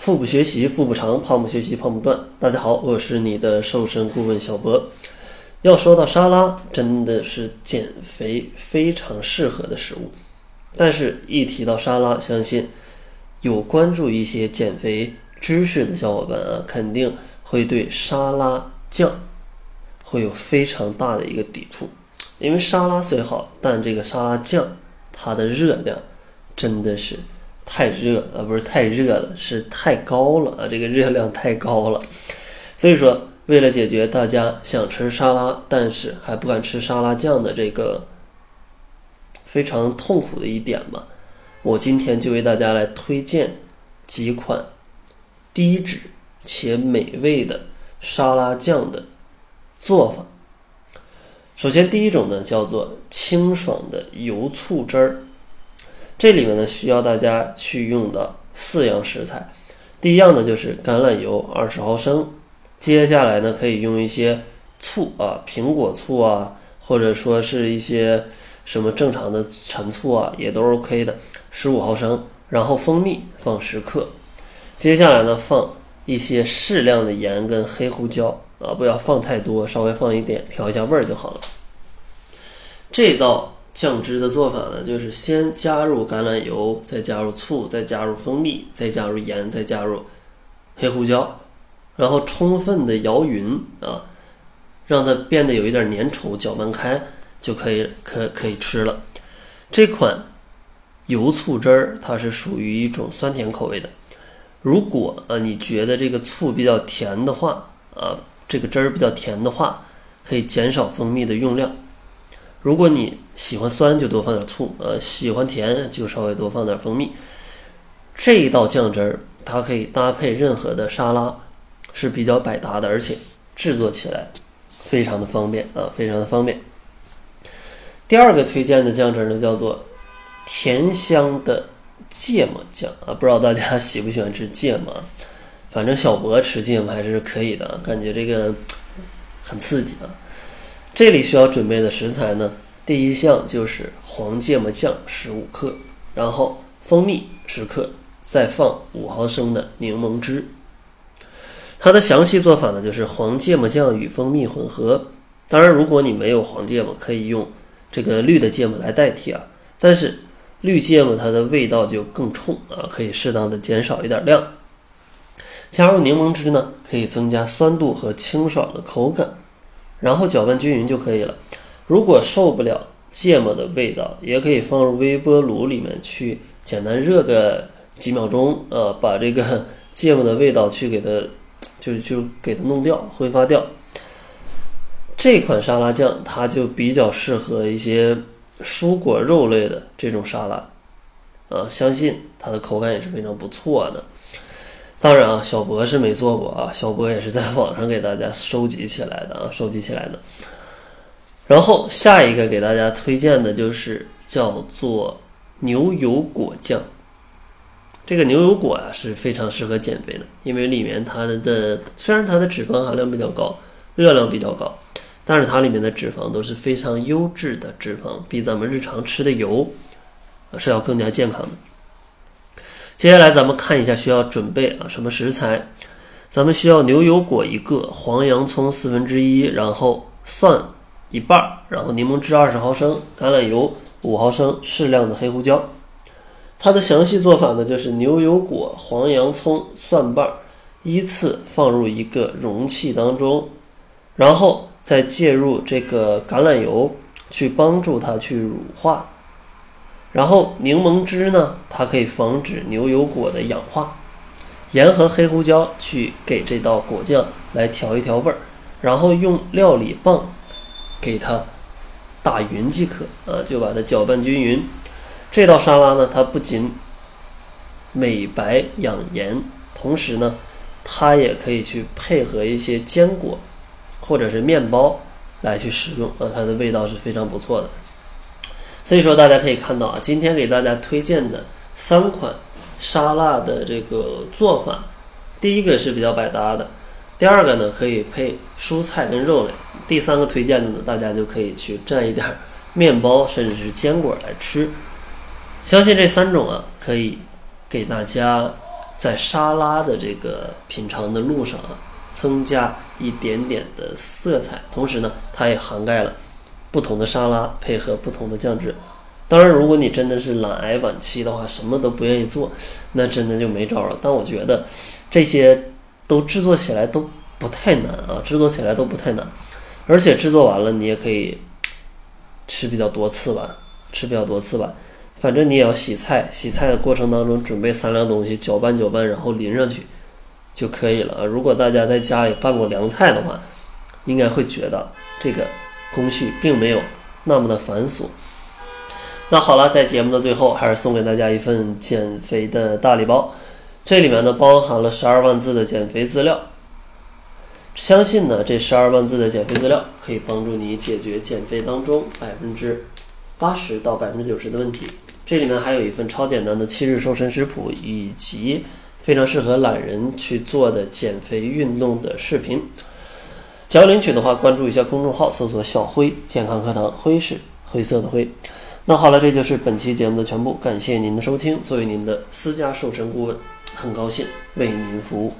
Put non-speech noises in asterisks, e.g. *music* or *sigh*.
腹部学习腹部长，胖不学习胖不断。大家好，我是你的瘦身顾问小博。要说到沙拉，真的是减肥非常适合的食物。但是，一提到沙拉，相信有关注一些减肥知识的小伙伴啊，肯定会对沙拉酱会有非常大的一个抵触。因为沙拉虽好，但这个沙拉酱它的热量真的是。太热啊，不是太热了，是太高了啊！这个热量太高了，所以说，为了解决大家想吃沙拉，但是还不敢吃沙拉酱的这个非常痛苦的一点吧，我今天就为大家来推荐几款低脂且美味的沙拉酱的做法。首先，第一种呢，叫做清爽的油醋汁儿。这里面呢，需要大家去用的四样食材，第一样呢就是橄榄油二十毫升，接下来呢可以用一些醋啊，苹果醋啊，或者说是一些什么正常的陈醋啊，也都 OK 的，十五毫升，然后蜂蜜放十克，接下来呢放一些适量的盐跟黑胡椒啊，不要放太多，稍微放一点调一下味儿就好了。这道。酱汁的做法呢，就是先加入橄榄油，再加入醋，再加入蜂蜜，再加入盐，再加入黑胡椒，然后充分的摇匀啊，让它变得有一点粘稠，搅拌开就可以，可可以吃了。这款油醋汁儿它是属于一种酸甜口味的。如果啊你觉得这个醋比较甜的话啊，这个汁儿比较甜的话，可以减少蜂蜜的用量。如果你喜欢酸，就多放点醋；呃，喜欢甜，就稍微多放点蜂蜜。这一道酱汁儿，它可以搭配任何的沙拉，是比较百搭的，而且制作起来非常的方便啊，非常的方便。第二个推荐的酱汁呢，叫做甜香的芥末酱啊，不知道大家 *laughs* 喜不喜欢吃芥末？反正小博吃芥末还是可以的，感觉这个很刺激啊。这里需要准备的食材呢，第一项就是黄芥末酱十五克，然后蜂蜜十克，再放五毫升的柠檬汁。它的详细做法呢，就是黄芥末酱与蜂蜜混合。当然，如果你没有黄芥末，可以用这个绿的芥末来代替啊。但是绿芥末它的味道就更冲啊，可以适当的减少一点量。加入柠檬汁呢，可以增加酸度和清爽的口感。然后搅拌均匀就可以了。如果受不了芥末的味道，也可以放入微波炉里面去简单热个几秒钟，呃，把这个芥末的味道去给它，就就给它弄掉，挥发掉。这款沙拉酱它就比较适合一些蔬果肉类的这种沙拉，啊，相信它的口感也是非常不错的。当然啊，小博是没做过啊，小博也是在网上给大家收集起来的啊，收集起来的。然后下一个给大家推荐的就是叫做牛油果酱。这个牛油果啊是非常适合减肥的，因为里面它的虽然它的脂肪含量比较高，热量比较高，但是它里面的脂肪都是非常优质的脂肪，比咱们日常吃的油是要更加健康的。接下来咱们看一下需要准备啊什么食材，咱们需要牛油果一个，黄洋葱四分之一，然后蒜一半，然后柠檬汁二十毫升，橄榄油五毫升，适量的黑胡椒。它的详细做法呢，就是牛油果、黄洋葱、蒜瓣依次放入一个容器当中，然后再介入这个橄榄油去帮助它去乳化。然后柠檬汁呢，它可以防止牛油果的氧化，盐和黑胡椒去给这道果酱来调一调味儿，然后用料理棒给它打匀即可啊，就把它搅拌均匀。这道沙拉呢，它不仅美白养颜，同时呢，它也可以去配合一些坚果或者是面包来去使用啊，它的味道是非常不错的。所以说，大家可以看到啊，今天给大家推荐的三款沙拉的这个做法，第一个是比较百搭的，第二个呢可以配蔬菜跟肉类，第三个推荐的呢，大家就可以去蘸一点面包甚至是坚果来吃。相信这三种啊，可以给大家在沙拉的这个品尝的路上啊，增加一点点的色彩，同时呢，它也涵盖了不同的沙拉配合不同的酱汁。当然，如果你真的是懒癌晚期的话，什么都不愿意做，那真的就没招了。但我觉得这些都制作起来都不太难啊，制作起来都不太难，而且制作完了你也可以吃比较多次吧，吃比较多次吧。反正你也要洗菜，洗菜的过程当中准备三样东西，搅拌搅拌，然后淋上去就可以了啊。如果大家在家里拌过凉菜的话，应该会觉得这个工序并没有那么的繁琐。那好了，在节目的最后，还是送给大家一份减肥的大礼包，这里面呢包含了十二万字的减肥资料。相信呢，这十二万字的减肥资料可以帮助你解决减肥当中百分之八十到百分之九十的问题。这里面还有一份超简单的七日瘦身食谱，以及非常适合懒人去做的减肥运动的视频。想要领取的话，关注一下公众号，搜索“小辉健康课堂”，辉是灰色的灰。那好了，这就是本期节目的全部，感谢您的收听。作为您的私家瘦身顾问，很高兴为您服务。